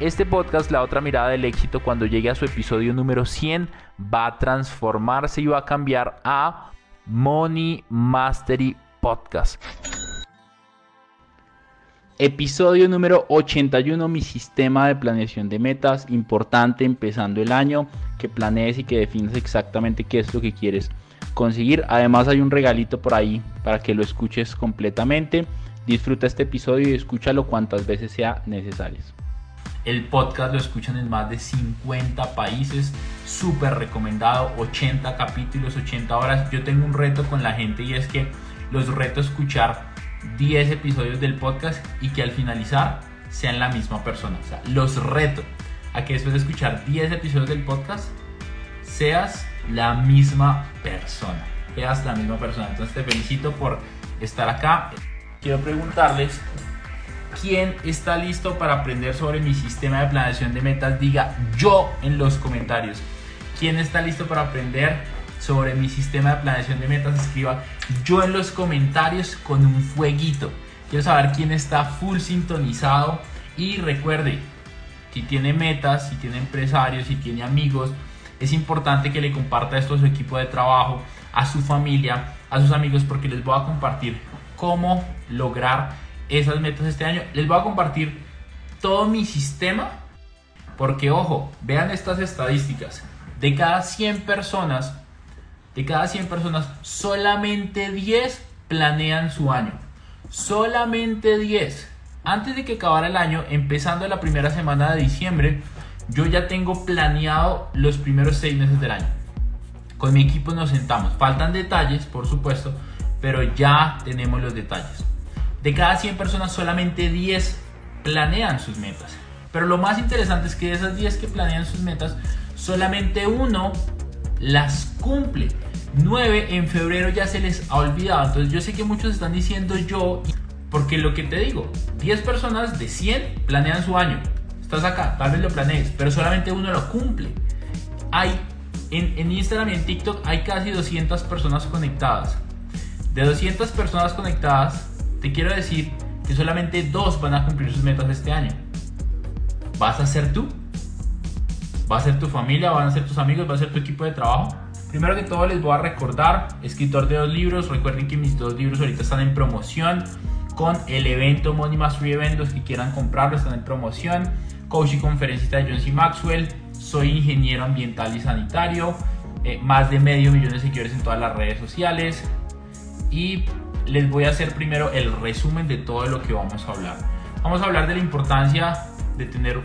Este podcast, La otra mirada del éxito, cuando llegue a su episodio número 100, va a transformarse y va a cambiar a Money Mastery Podcast. Episodio número 81, mi sistema de planeación de metas. Importante empezando el año, que planees y que defines exactamente qué es lo que quieres conseguir. Además hay un regalito por ahí para que lo escuches completamente. Disfruta este episodio y escúchalo cuantas veces sea necesario. El podcast lo escuchan en más de 50 países, súper recomendado, 80 capítulos, 80 horas. Yo tengo un reto con la gente y es que los reto escuchar 10 episodios del podcast y que al finalizar sean la misma persona. O sea, los reto a que después de escuchar 10 episodios del podcast seas la misma persona. Seas la misma persona. Entonces te felicito por estar acá. Quiero preguntarles ¿Quién está listo para aprender sobre mi sistema de planeación de metas? Diga yo en los comentarios. ¿Quién está listo para aprender sobre mi sistema de planeación de metas? Escriba yo en los comentarios con un fueguito. Quiero saber quién está full sintonizado. Y recuerde, si tiene metas, si tiene empresarios, si tiene amigos, es importante que le comparta esto a su equipo de trabajo, a su familia, a sus amigos, porque les voy a compartir cómo lograr esas metas este año. Les voy a compartir todo mi sistema. Porque ojo, vean estas estadísticas. De cada 100 personas, de cada 100 personas, solamente 10 planean su año. Solamente 10. Antes de que acabara el año, empezando la primera semana de diciembre, yo ya tengo planeado los primeros 6 meses del año. Con mi equipo nos sentamos. Faltan detalles, por supuesto, pero ya tenemos los detalles. De cada 100 personas, solamente 10 planean sus metas. Pero lo más interesante es que de esas 10 que planean sus metas, solamente uno las cumple. 9 en febrero ya se les ha olvidado. Entonces yo sé que muchos están diciendo yo, porque lo que te digo, 10 personas de 100 planean su año. Estás acá, tal vez lo planees, pero solamente uno lo cumple. Hay en, en Instagram y en TikTok hay casi 200 personas conectadas. De 200 personas conectadas, te quiero decir que solamente dos van a cumplir sus metas este año. ¿Vas a ser tú? ¿Va a ser tu familia? ¿Van a ser tus amigos? ¿Va a ser tu equipo de trabajo? Primero que todo les voy a recordar, escritor de dos libros, recuerden que mis dos libros ahorita están en promoción con el evento Money Mastery Event, los que quieran comprarlo están en promoción. Coach y conferencista de John C. Maxwell, soy ingeniero ambiental y sanitario, eh, más de medio millón de seguidores en todas las redes sociales y les voy a hacer primero el resumen de todo lo que vamos a hablar. Vamos a hablar de la importancia de tener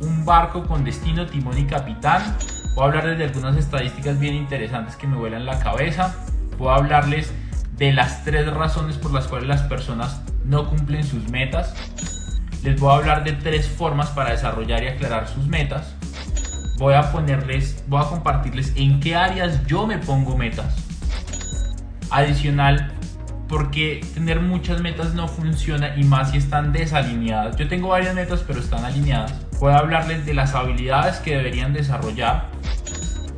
un barco con destino, timón y capitán. Voy a hablarles de algunas estadísticas bien interesantes que me vuelan la cabeza. Voy a hablarles de las tres razones por las cuales las personas no cumplen sus metas. Les voy a hablar de tres formas para desarrollar y aclarar sus metas. Voy a ponerles, voy a compartirles en qué áreas yo me pongo metas. Adicional, porque tener muchas metas no funciona y más si están desalineadas. Yo tengo varias metas pero están alineadas. Puedo hablarles de las habilidades que deberían desarrollar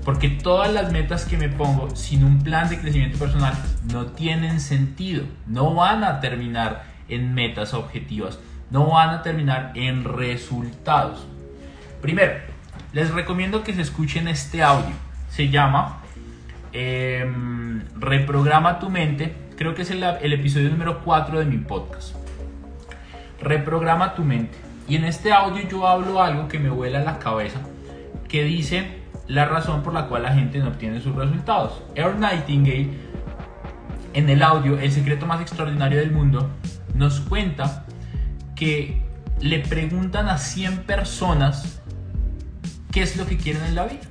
porque todas las metas que me pongo sin un plan de crecimiento personal no tienen sentido, no van a terminar en metas objetivas, no van a terminar en resultados. Primero, les recomiendo que se escuchen este audio. Se llama em, Reprograma tu mente creo que es el, episodio número 4 de mi podcast. Reprograma tu mente. Y en este audio yo hablo algo que me vuela la cabeza, que dice, la razón por la cual la gente no obtiene sus resultados. Earl Nightingale, en el audio El secreto más extraordinario del mundo, nos cuenta que le preguntan a 100 personas qué es lo que quieren en la vida.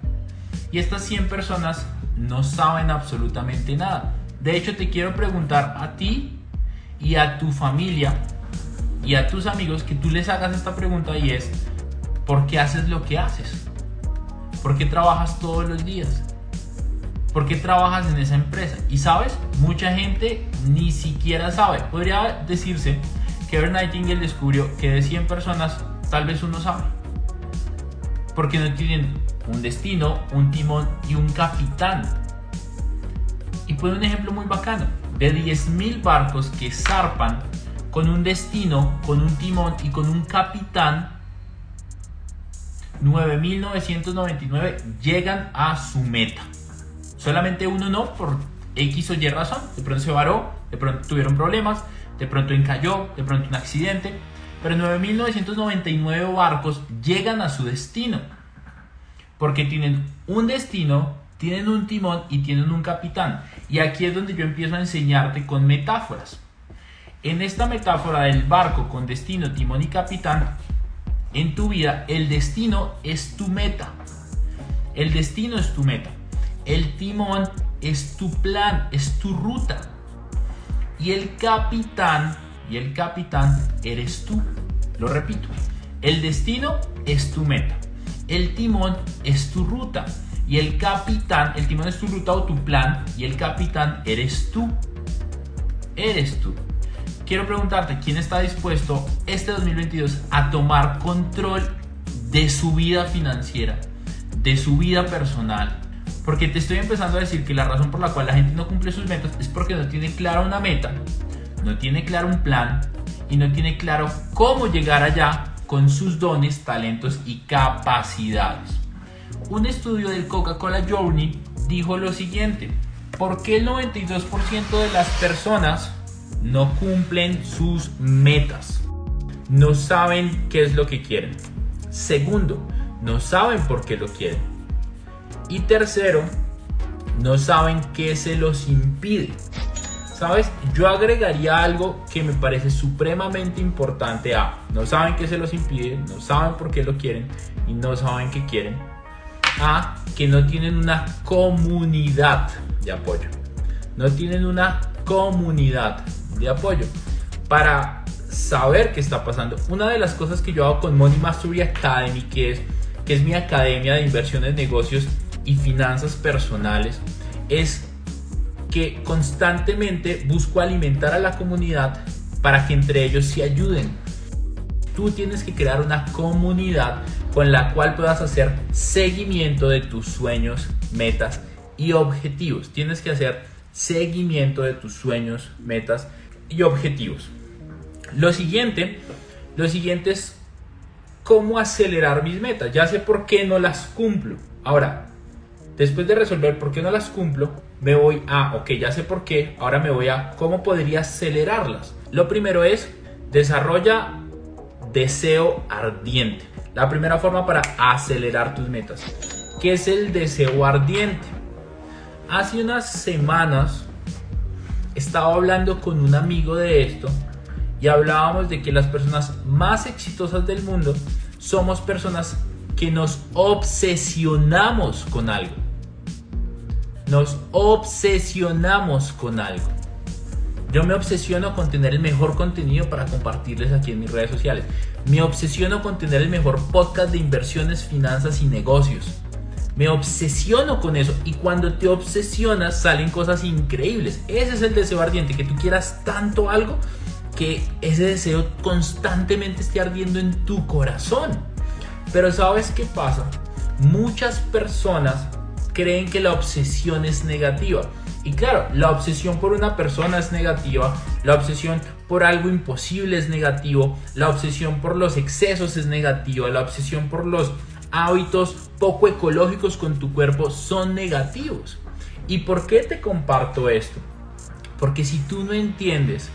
Y estas 100 personas no saben absolutamente nada. De hecho, te quiero preguntar a ti y a tu familia y a tus amigos que tú les hagas esta pregunta y es, ¿por qué haces lo que haces? ¿Por qué trabajas todos los días? ¿Por qué trabajas en esa empresa? Y sabes, mucha gente ni siquiera sabe. Podría decirse que Earl Nightingale descubrió que de 100 personas, tal vez uno sabe. Porque no tienen un destino, un timón y un capitán. Pone un ejemplo muy bacano. De 10.000 barcos que zarpan con un destino, con un timón y con un capitán, 9.999 llegan a su meta. Solamente uno no, por X o Y razón. De pronto se varó, de pronto tuvieron problemas, de pronto encalló, de pronto un accidente. Pero 9.999 barcos llegan a su destino. Porque tienen un destino, tienen un timón y tienen un capitán. Y aquí es donde yo empiezo a enseñarte con metáforas. En esta metáfora del barco con destino, timón y capitán, en tu vida el destino es tu meta. El destino es tu meta. El timón es tu plan, es tu ruta. Y el capitán, y el capitán eres tú. Lo repito. El destino es tu meta. El timón es tu ruta. Y el capitán, el timón es tu ruta o tu plan. Y el capitán eres tú. Eres tú quiero preguntarte, ¿quién está dispuesto este 2022 a tomar control de su vida financiera, de su vida personal? Porque te estoy empezando a decir que la razón por la cual la gente no cumple sus metas es porque no tiene clara una meta, no tiene claro un plan y no tiene claro cómo llegar allá con sus dones, talentos y capacidades. Un estudio del Coca-Cola Journey dijo lo siguiente, ¿por qué el 92% de las personas no cumplen sus metas, no saben qué es lo que quieren. Segundo, no saben por qué lo quieren. Y tercero, no saben qué se los impide. ¿Sabes? Yo agregaría algo que me parece supremamente importante a no saben qué se los impide, no saben por qué lo quieren y no saben qué quieren. A que no tienen una comunidad de apoyo. No tienen una comunidad de apoyo para saber qué está pasando. Una de las cosas que yo hago con Money Mastery Academy, que es, que es mi academia de inversiones, negocios y finanzas personales, es que constantemente busco alimentar a la comunidad para que entre ellos se ayuden. Tú tienes que crear una comunidad con la cual puedas hacer seguimiento de tus sueños, metas y objetivos. Tienes que hacer seguimiento de tus sueños, metas y objetivos. Lo siguiente, lo siguiente es cómo acelerar mis metas. Ya sé por qué no las cumplo. Ahora, después de resolver por qué no las cumplo, me voy a, ok, ya sé por qué, ahora me voy a cómo podría acelerarlas. Lo primero es, desarrolla deseo ardiente. La primera forma para acelerar tus metas. ¿Qué es el deseo ardiente? Hace unas semanas estaba hablando con un amigo de esto y hablábamos de que las personas más exitosas del mundo somos personas que nos obsesionamos con algo. Nos obsesionamos con algo. Yo me obsesiono con tener el mejor contenido para compartirles aquí en mis redes sociales. Me obsesiono con tener el mejor podcast de inversiones, finanzas y negocios. Me obsesiono con eso y cuando te obsesionas salen cosas increíbles. Ese es el deseo ardiente, que tú quieras tanto algo que ese deseo constantemente esté ardiendo en tu corazón. Pero ¿sabes qué pasa? Muchas personas creen que la obsesión es negativa. Y claro, la obsesión por una persona es negativa, la obsesión por algo imposible es negativo, la obsesión por los excesos es negativa, la obsesión por los hábitos poco ecológicos con tu cuerpo son negativos. ¿Y por qué te comparto esto? Porque si tú no entiendes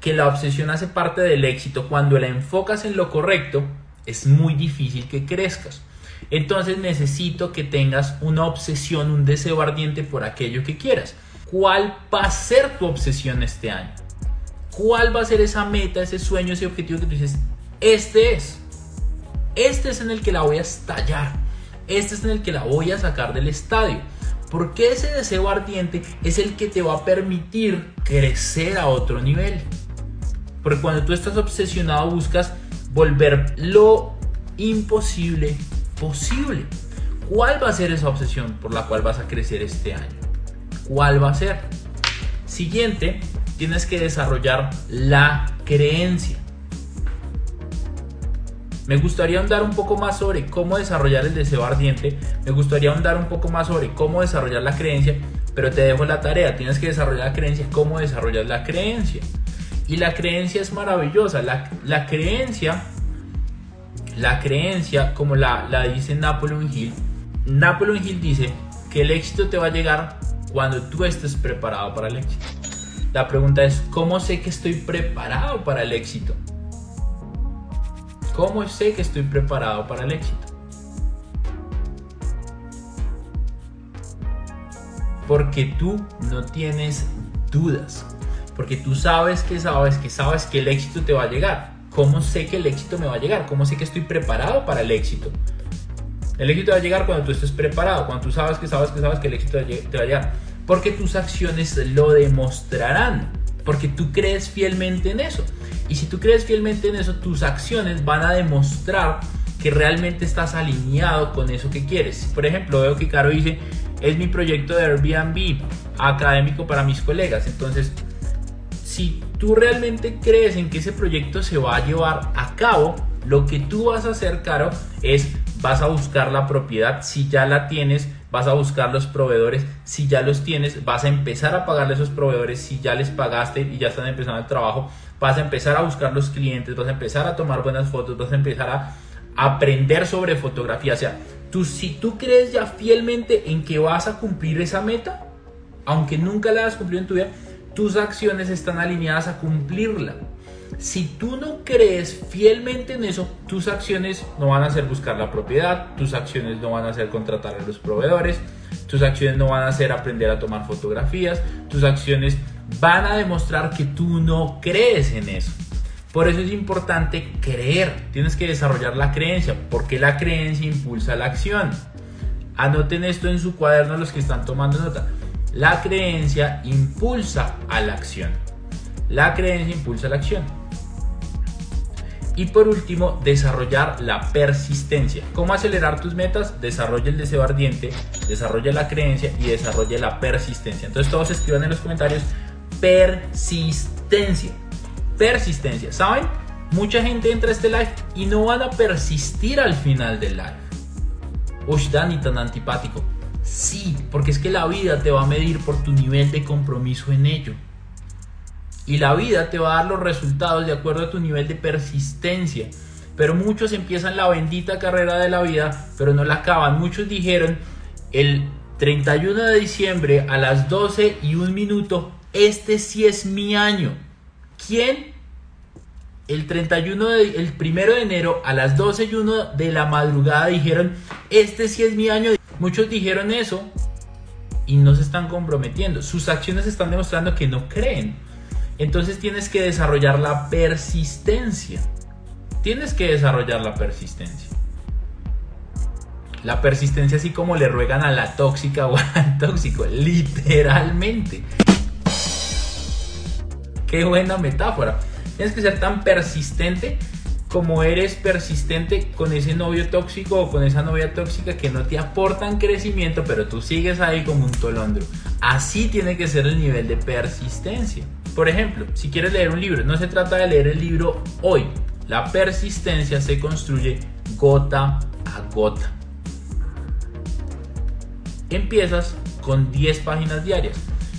que la obsesión hace parte del éxito cuando la enfocas en lo correcto, es muy difícil que crezcas. Entonces necesito que tengas una obsesión, un deseo ardiente por aquello que quieras. ¿Cuál va a ser tu obsesión este año? ¿Cuál va a ser esa meta, ese sueño, ese objetivo que tú dices, este es? Este es en el que la voy a estallar. Este es en el que la voy a sacar del estadio. Porque ese deseo ardiente es el que te va a permitir crecer a otro nivel. Porque cuando tú estás obsesionado buscas volver lo imposible posible. ¿Cuál va a ser esa obsesión por la cual vas a crecer este año? ¿Cuál va a ser? Siguiente, tienes que desarrollar la creencia. Me gustaría ahondar un poco más sobre cómo desarrollar el deseo ardiente. Me gustaría ahondar un poco más sobre cómo desarrollar la creencia. Pero te dejo la tarea. Tienes que desarrollar la creencia. ¿Cómo desarrollar la creencia? Y la creencia es maravillosa. La, la creencia, la creencia, como la, la dice Napoleon Hill, Napoleon Hill dice que el éxito te va a llegar cuando tú estés preparado para el éxito. La pregunta es, ¿cómo sé que estoy preparado para el éxito? ¿Cómo sé que estoy preparado para el éxito? Porque tú no tienes dudas. Porque tú sabes que sabes que sabes que el éxito te va a llegar. ¿Cómo sé que el éxito me va a llegar? ¿Cómo sé que estoy preparado para el éxito? El éxito va a llegar cuando tú estés preparado, cuando tú sabes que sabes que sabes que el éxito te va a llegar. Porque tus acciones lo demostrarán. Porque tú crees fielmente en eso. Y si tú crees fielmente en eso, tus acciones van a demostrar que realmente estás alineado con eso que quieres. Por ejemplo, veo que Caro dice, es mi proyecto de Airbnb académico para mis colegas. Entonces, si tú realmente crees en que ese proyecto se va a llevar a cabo, lo que tú vas a hacer, Caro, es vas a buscar la propiedad. Si ya la tienes, vas a buscar los proveedores. Si ya los tienes, vas a empezar a pagarle a esos proveedores. Si ya les pagaste y ya están empezando el trabajo, vas a empezar a buscar los clientes, vas a empezar a tomar buenas fotos, vas a empezar a aprender sobre fotografía. O sea, tú, si tú crees ya fielmente en que vas a cumplir esa meta, aunque nunca la hayas cumplido en tu vida, tus acciones están alineadas a cumplirla. Si tú no crees fielmente en eso, tus acciones no van a ser buscar la propiedad, tus acciones no van a ser contratar a los proveedores, tus acciones no van a ser aprender a tomar fotografías, tus acciones van a demostrar que tú no crees en eso. Por eso es importante creer, tienes que desarrollar la creencia, porque la creencia impulsa la acción. Anoten esto en su cuaderno los que están tomando nota. La creencia impulsa a la acción. La creencia impulsa la acción. Y por último, desarrollar la persistencia. ¿Cómo acelerar tus metas? Desarrolla el deseo ardiente, desarrolla la creencia y desarrolla la persistencia. Entonces todos escriban en los comentarios persistencia. Persistencia. ¿Saben? Mucha gente entra a este live y no van a persistir al final del live. Uy, Dani, tan antipático. Sí, porque es que la vida te va a medir por tu nivel de compromiso en ello. Y la vida te va a dar los resultados de acuerdo a tu nivel de persistencia. Pero muchos empiezan la bendita carrera de la vida, pero no la acaban. Muchos dijeron el 31 de diciembre a las 12 y un minuto este sí es mi año. ¿Quién? El 31 de, el primero de enero a las 12 y 1 de la madrugada dijeron, este sí es mi año. Muchos dijeron eso y no se están comprometiendo. Sus acciones están demostrando que no creen. Entonces tienes que desarrollar la persistencia. Tienes que desarrollar la persistencia. La persistencia así como le ruegan a la tóxica o al tóxico, literalmente. Qué buena metáfora. Tienes que ser tan persistente como eres persistente con ese novio tóxico o con esa novia tóxica que no te aportan crecimiento, pero tú sigues ahí como un tolondro. Así tiene que ser el nivel de persistencia. Por ejemplo, si quieres leer un libro, no se trata de leer el libro hoy. La persistencia se construye gota a gota. Empiezas con 10 páginas diarias.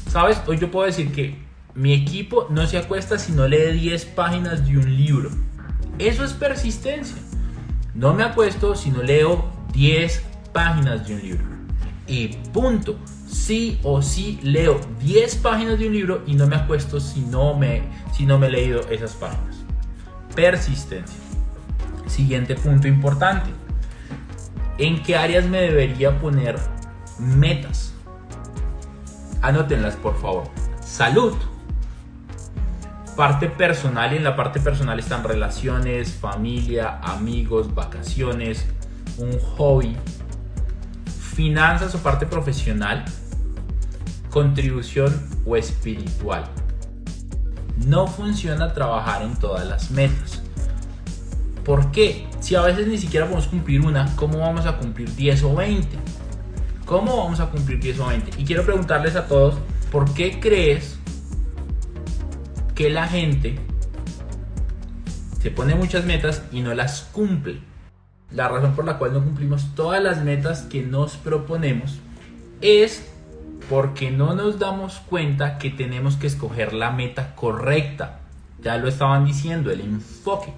¿Sabes? Hoy yo puedo decir que mi equipo no se acuesta si no lee 10 páginas de un libro. Eso es persistencia. No me acuesto si no leo 10 páginas de un libro. Y punto. Sí o sí leo 10 páginas de un libro y no me acuesto si no me, si no me he leído esas páginas. Persistencia. Siguiente punto importante. ¿En qué áreas me debería poner metas? Anótenlas, por favor. Salud. Parte personal y en la parte personal están relaciones, familia, amigos, vacaciones, un hobby, finanzas o parte profesional, contribución o espiritual. No funciona trabajar en todas las metas. ¿Por qué? Si a veces ni siquiera podemos cumplir una, ¿cómo vamos a cumplir 10 o 20? ¿Cómo vamos a cumplir 10 o 20? Y quiero preguntarles a todos, ¿por qué crees que la gente se pone muchas metas y no las cumple? La razón por la cual no cumplimos todas las metas que nos proponemos es porque no nos damos cuenta que tenemos que escoger la meta correcta. Ya lo estaban diciendo, el enfoque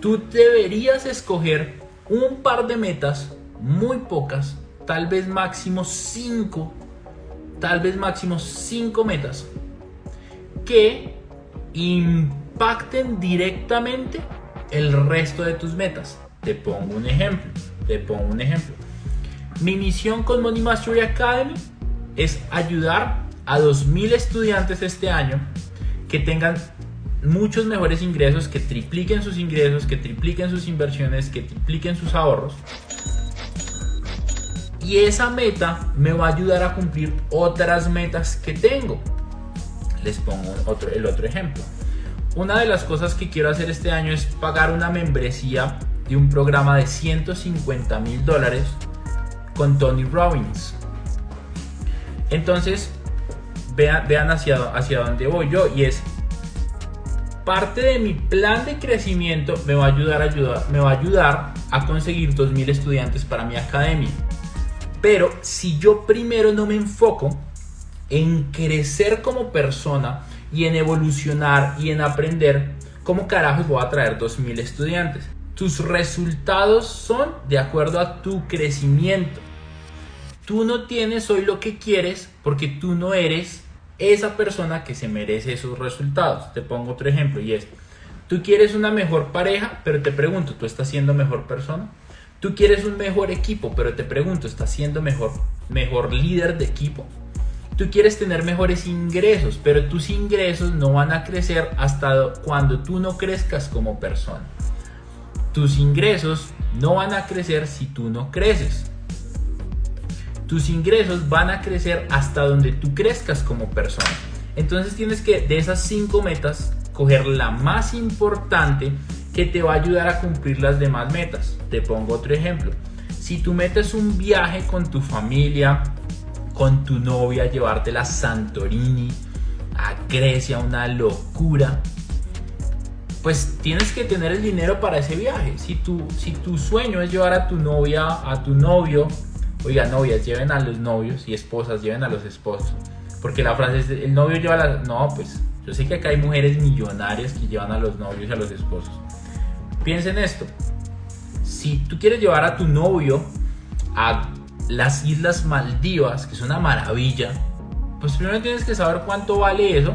tú deberías escoger un par de metas, muy pocas, tal vez máximo 5, tal vez máximo 5 metas, que impacten directamente el resto de tus metas. Te pongo un ejemplo, te pongo un ejemplo. Mi misión con Money Mastery Academy es ayudar a 2.000 estudiantes este año que tengan muchos mejores ingresos, que tripliquen sus ingresos, que tripliquen sus inversiones, que tripliquen sus ahorros. Y esa meta me va a ayudar a cumplir otras metas que tengo. Les pongo otro, el otro ejemplo. Una de las cosas que quiero hacer este año es pagar una membresía de un programa de 150 mil dólares con Tony Robbins. Entonces, vean, vean hacia, dónde voy yo y es parte de mi plan de crecimiento me va a ayudar a, ayudar, me va a, ayudar a conseguir 2.000 estudiantes para mi academia. Pero si yo primero no me enfoco en crecer como persona y en evolucionar y en aprender, ¿cómo carajos voy a traer 2.000 estudiantes? Tus resultados son de acuerdo a tu crecimiento. Tú no tienes hoy lo que quieres porque tú no eres esa persona que se merece esos resultados. Te pongo otro ejemplo y es, tú quieres una mejor pareja, pero te pregunto, ¿tú estás siendo mejor persona? Tú quieres un mejor equipo, pero te pregunto, ¿estás siendo mejor, mejor líder de equipo? Tú quieres tener mejores ingresos, pero tus ingresos no van a crecer hasta cuando tú no crezcas como persona. Tus ingresos no van a crecer si tú no creces tus ingresos van a crecer hasta donde tú crezcas como persona. Entonces tienes que de esas cinco metas coger la más importante que te va a ayudar a cumplir las demás metas. Te pongo otro ejemplo. Si tú metes un viaje con tu familia, con tu novia, llevártela a Santorini, a Grecia, una locura, pues tienes que tener el dinero para ese viaje. Si tu, si tu sueño es llevar a tu novia, a tu novio Oiga, novias, lleven a los novios y esposas, lleven a los esposos. Porque la frase es, el novio lleva a las... No, pues yo sé que acá hay mujeres millonarias que llevan a los novios y a los esposos. Piensen esto. Si tú quieres llevar a tu novio a las Islas Maldivas, que es una maravilla, pues primero tienes que saber cuánto vale eso.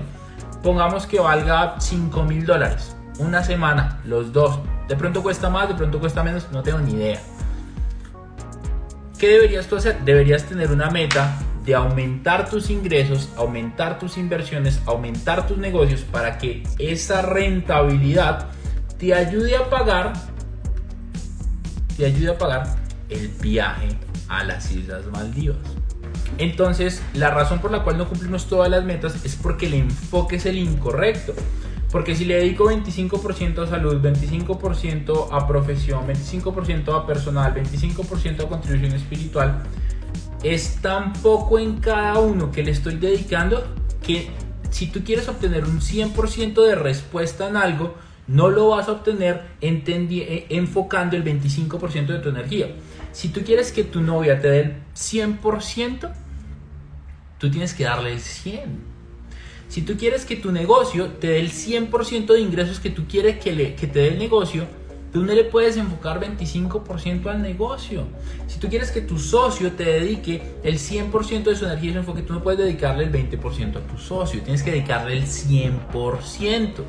Pongamos que valga 5 mil dólares. Una semana, los dos. De pronto cuesta más, de pronto cuesta menos, no tengo ni idea. ¿Qué deberías tú hacer? Deberías tener una meta de aumentar tus ingresos, aumentar tus inversiones, aumentar tus negocios para que esa rentabilidad te ayude a pagar te ayude a pagar el viaje a las Islas Maldivas. Entonces, la razón por la cual no cumplimos todas las metas es porque el enfoque es el incorrecto. Porque si le dedico 25% a salud, 25% a profesión, 25% a personal, 25% a contribución espiritual, es tan poco en cada uno que le estoy dedicando que si tú quieres obtener un 100% de respuesta en algo, no lo vas a obtener eh, enfocando el 25% de tu energía. Si tú quieres que tu novia te dé el 100%, tú tienes que darle el 100%. Si tú quieres que tu negocio te dé el 100% de ingresos que tú quieres que, le, que te dé el negocio, tú no le puedes enfocar 25% al negocio. Si tú quieres que tu socio te dedique el 100% de su energía y su enfoque, tú no puedes dedicarle el 20% a tu socio, tienes que dedicarle el 100%.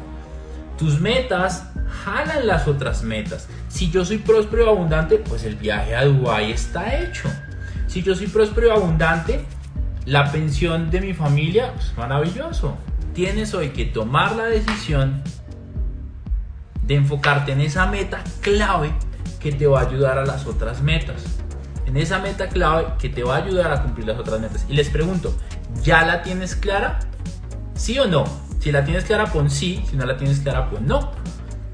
Tus metas jalan las otras metas. Si yo soy próspero y abundante, pues el viaje a Dubái está hecho. Si yo soy próspero y abundante, la pensión de mi familia, pues maravilloso. Tienes hoy que tomar la decisión de enfocarte en esa meta clave que te va a ayudar a las otras metas. En esa meta clave que te va a ayudar a cumplir las otras metas. Y les pregunto, ¿ya la tienes clara? ¿Sí o no? Si la tienes clara, pon sí. Si no la tienes clara, pon no.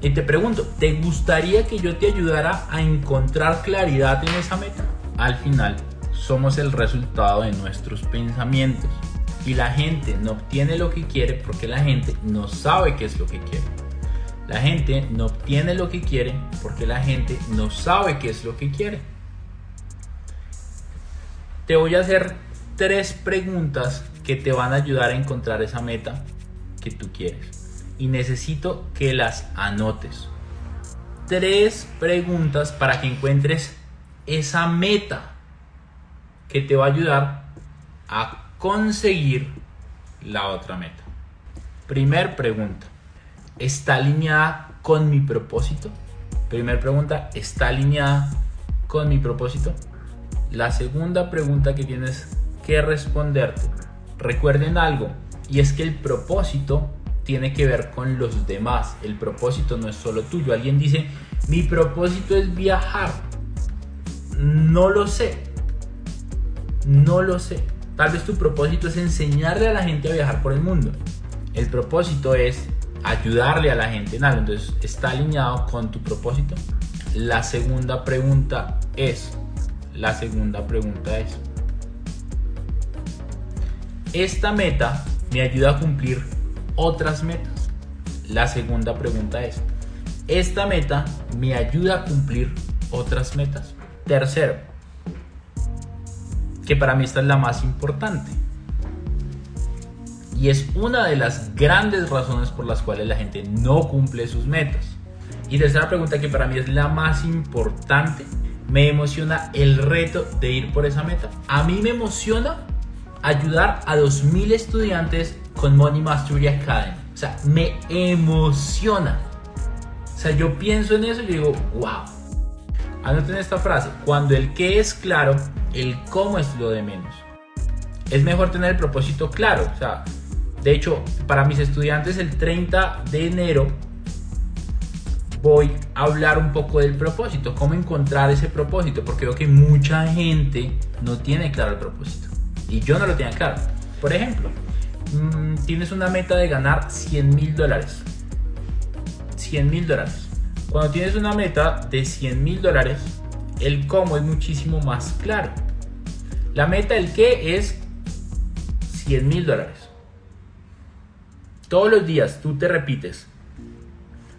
Y te pregunto, ¿te gustaría que yo te ayudara a encontrar claridad en esa meta? Al final, somos el resultado de nuestros pensamientos. Y la gente no obtiene lo que quiere porque la gente no sabe qué es lo que quiere. La gente no obtiene lo que quiere porque la gente no sabe qué es lo que quiere. Te voy a hacer tres preguntas que te van a ayudar a encontrar esa meta que tú quieres. Y necesito que las anotes. Tres preguntas para que encuentres esa meta que te va a ayudar a conseguir la otra meta. Primer pregunta, ¿está alineada con mi propósito? Primer pregunta, ¿está alineada con mi propósito? La segunda pregunta que tienes que responderte, recuerden algo, y es que el propósito tiene que ver con los demás. El propósito no es solo tuyo. Alguien dice, mi propósito es viajar. No lo sé. No lo sé. Tal vez tu propósito es enseñarle a la gente a viajar por el mundo. El propósito es ayudarle a la gente en algo. Entonces, ¿está alineado con tu propósito? La segunda pregunta es, la segunda pregunta es, ¿esta meta me ayuda a cumplir otras metas? La segunda pregunta es, ¿esta meta me ayuda a cumplir otras metas? Tercero, que para mí esta es la más importante. Y es una de las grandes razones por las cuales la gente no cumple sus metas. Y tercera pregunta que para mí es la más importante. Me emociona el reto de ir por esa meta. A mí me emociona ayudar a 2.000 estudiantes con Money Mastery Academy. O sea, me emociona. O sea, yo pienso en eso y digo, wow. Anoten esta frase. Cuando el qué es claro, el cómo es lo de menos. Es mejor tener el propósito claro. O sea, de hecho, para mis estudiantes el 30 de enero voy a hablar un poco del propósito, cómo encontrar ese propósito, porque veo que mucha gente no tiene claro el propósito. Y yo no lo tenía claro. Por ejemplo, mm, tienes una meta de ganar 100 mil dólares. 100 mil dólares. Cuando tienes una meta de 100 mil dólares, el cómo es muchísimo más claro. La meta, el qué, es 100 mil dólares. Todos los días tú te repites,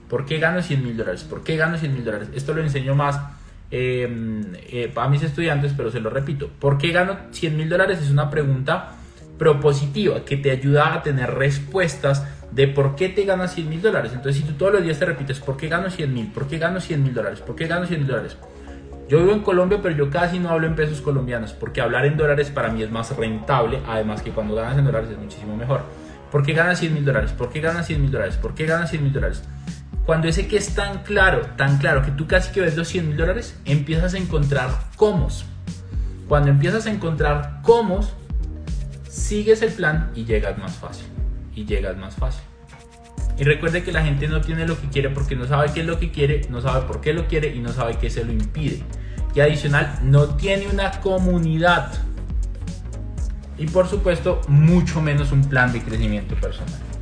¿por qué gano 100 mil dólares? ¿Por qué gano 100 mil dólares? Esto lo enseño más eh, eh, a mis estudiantes, pero se lo repito. ¿Por qué gano 100 mil dólares? Es una pregunta propositiva que te ayuda a tener respuestas de por qué te ganas 100 mil dólares. Entonces, si tú todos los días te repites, ¿por qué gano 100 mil? ¿Por qué gano 100 mil dólares? ¿Por qué gano 100 mil dólares? Yo vivo en Colombia, pero yo casi no hablo en pesos colombianos, porque hablar en dólares para mí es más rentable, además que cuando ganas en dólares es muchísimo mejor. ¿Por qué ganas 100 mil dólares? ¿Por qué ganas 100 mil dólares? ¿Por qué ganas 100 mil dólares? Cuando ese que es tan claro, tan claro, que tú casi que ves los 100 mil dólares, empiezas a encontrar cómo. Cuando empiezas a encontrar cómo, sigues el plan y llegas más fácil. Y llegas más fácil. Y recuerde que la gente no tiene lo que quiere porque no sabe qué es lo que quiere, no sabe por qué lo quiere y no sabe qué se lo impide. Y adicional, no tiene una comunidad. Y por supuesto, mucho menos un plan de crecimiento personal.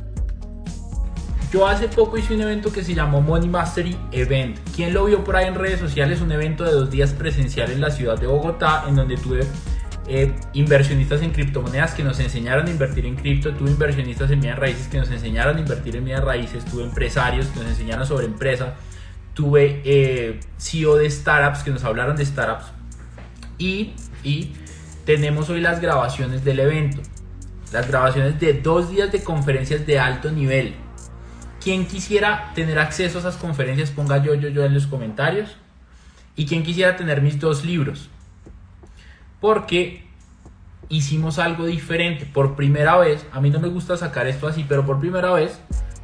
Yo hace poco hice un evento que se llamó Money Mastery Event. ¿Quién lo vio por ahí en redes sociales? Un evento de dos días presencial en la ciudad de Bogotá, en donde tuve eh, inversionistas en criptomonedas que nos enseñaron a invertir en cripto, tuve inversionistas en bienes raíces que nos enseñaron a invertir en bienes raíces, tuve empresarios que nos enseñaron sobre empresa, tuve eh, CEO de startups que nos hablaron de startups y, y tenemos hoy las grabaciones del evento, las grabaciones de dos días de conferencias de alto nivel. Quien quisiera tener acceso a esas conferencias, ponga yo, yo, yo en los comentarios. Y quien quisiera tener mis dos libros, porque hicimos algo diferente. Por primera vez, a mí no me gusta sacar esto así, pero por primera vez,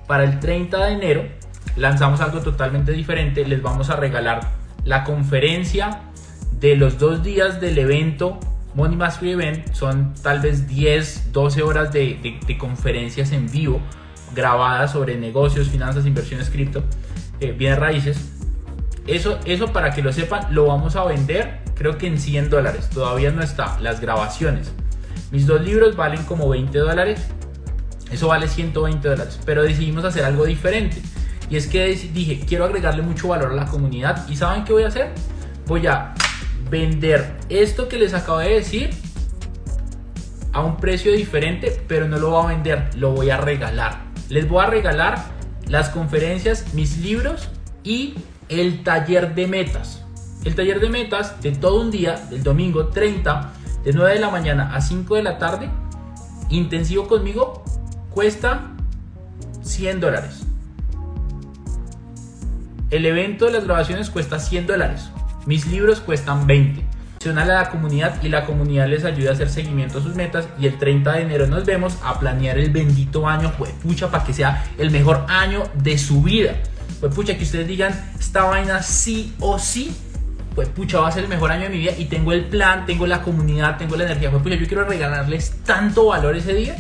para el 30 de enero lanzamos algo totalmente diferente. Les vamos a regalar la conferencia de los dos días del evento Money Mastery Event. Son tal vez 10, 12 horas de, conferencias en vivo grabadas sobre negocios, finanzas, inversiones, cripto, eh, bienes raíces. Eso, eso para que lo sepan, lo vamos a vender creo que en 100 dólares. Todavía no está. Las grabaciones. Mis dos libros valen como 20 dólares. Eso vale 120 dólares. Pero decidimos hacer algo diferente. Y es que dije, quiero agregarle mucho valor a la comunidad. ¿Y saben qué voy a hacer? Voy a vender esto que les acabo de decir a un precio diferente, pero no lo voy a vender, lo voy a regalar. Les voy a regalar las conferencias, mis libros y el taller de metas. El taller de metas de todo un día, del domingo 30, de 9 de la mañana a 5 de la tarde, intensivo conmigo, cuesta 100 dólares. El evento de las grabaciones cuesta 100 dólares. Mis libros cuestan 20. A la comunidad y la comunidad les ayuda a hacer seguimiento a sus metas y el 30 de enero nos vemos a planear el bendito año, pues pucha, para que sea el mejor año de su vida. Pues pucha, que ustedes digan, esta vaina sí o sí, pues pucha, va a ser el mejor año de mi vida y tengo el plan, tengo la comunidad, tengo la energía. Pues pucha, yo quiero regalarles tanto valor ese día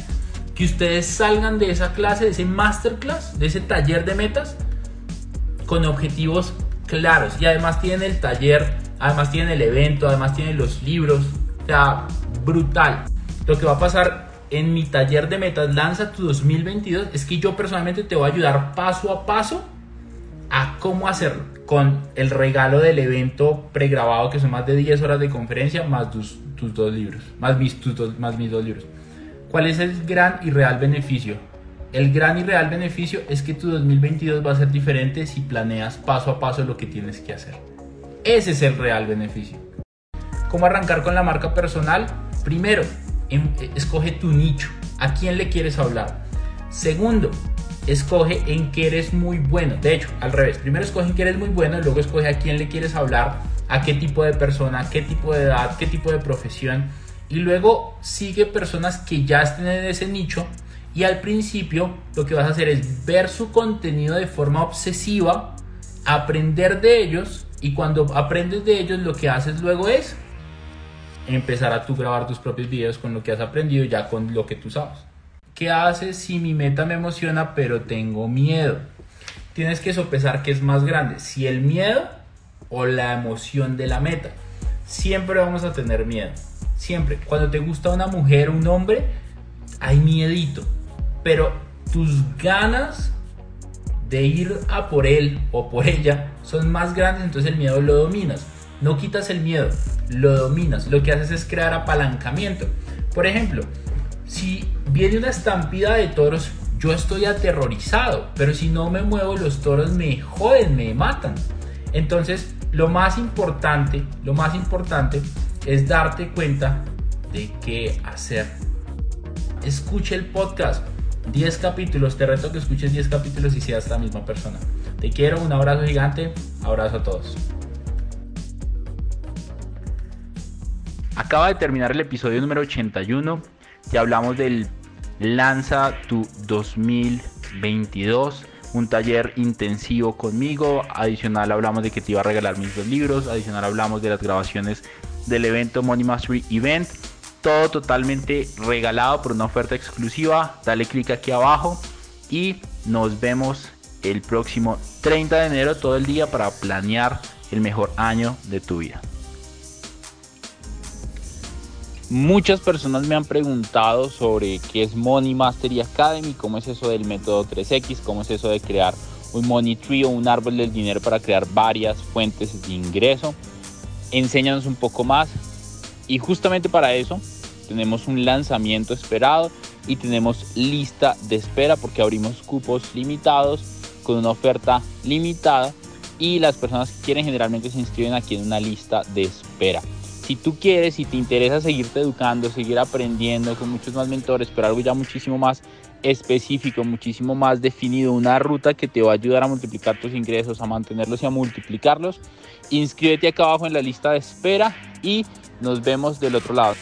que ustedes salgan de esa clase, de ese masterclass, de ese taller de metas con objetivos claros. Y además tienen el taller, además tienen el evento, además tienen los libros. O sea, brutal. Lo que va a pasar en mi taller de metas Lanza tu 2022 es que yo personalmente te voy a ayudar paso a paso a cómo hacerlo con el regalo del evento pregrabado que son más de 10 horas de conferencia más tus, dos libros, más mis, dos, más mis dos libros. ¿Cuál es el gran y real beneficio? El gran y real beneficio es que tu 2022 va a ser diferente si planeas paso a paso lo que tienes que hacer. Ese es el real beneficio. ¿Cómo arrancar con la marca personal? Primero, em, escoge tu nicho. ¿A quién le quieres hablar? Segundo, escoge en qué eres muy bueno. De hecho, al revés. Primero escoge en qué eres muy bueno, luego escoge a quién le quieres hablar, a qué tipo de persona, qué tipo de edad, qué tipo de profesión. Y luego sigue personas que ya estén en ese nicho y al principio lo que vas a hacer es ver su contenido de forma obsesiva, aprender de ellos y cuando aprendes de ellos lo que haces luego es empezar a tú grabar tus propios videos con lo que has aprendido ya con lo que tú sabes. ¿Qué haces si mi meta me emociona pero tengo miedo? Tienes que sopesar qué es más grande, si el miedo o la emoción de la meta. Siempre vamos a tener miedo, siempre. Cuando te gusta una mujer o un hombre, hay miedito pero tus ganas de ir a por él o por ella son más grandes, entonces el miedo lo dominas. No quitas el miedo, lo dominas. Lo que haces es crear apalancamiento. Por ejemplo, si viene una estampida de toros, yo estoy aterrorizado, pero si no me muevo, los toros me joden, me matan. Entonces, lo más importante, lo más importante es darte cuenta de qué hacer. Escuche el podcast 10 capítulos, te reto que escuches 10 capítulos y seas la misma persona. Te quiero, un abrazo gigante, abrazo a todos. Acaba de terminar el episodio número 81. Ya hablamos del Lanza tu 2022, un taller intensivo conmigo. Adicional hablamos de que te iba a regalar mis dos libros. Adicional hablamos de las grabaciones del evento Money Mastery Event todo totalmente regalado por una oferta exclusiva. Dale clic aquí abajo y nos vemos el próximo 30 de enero todo el día para planear el mejor año de tu vida. Muchas personas me han preguntado sobre qué es Money Mastery Academy, cómo es eso del método 3X, cómo es eso de crear un money tree o un árbol del dinero para crear varias fuentes de ingreso. Enséñanos un poco más, y justamente para eso tenemos un lanzamiento esperado y tenemos lista de espera porque abrimos cupos limitados con una oferta limitada y las personas que quieren generalmente se inscriben aquí en una lista de espera. Si tú quieres, si te interesa seguirte educando, seguir aprendiendo con muchos más mentores, pero algo ya muchísimo más específico, muchísimo más definido, una ruta que te va a ayudar a multiplicar tus ingresos, a mantenerlos y a multiplicarlos, inscríbete acá abajo en la lista de espera y nos vemos del otro lado.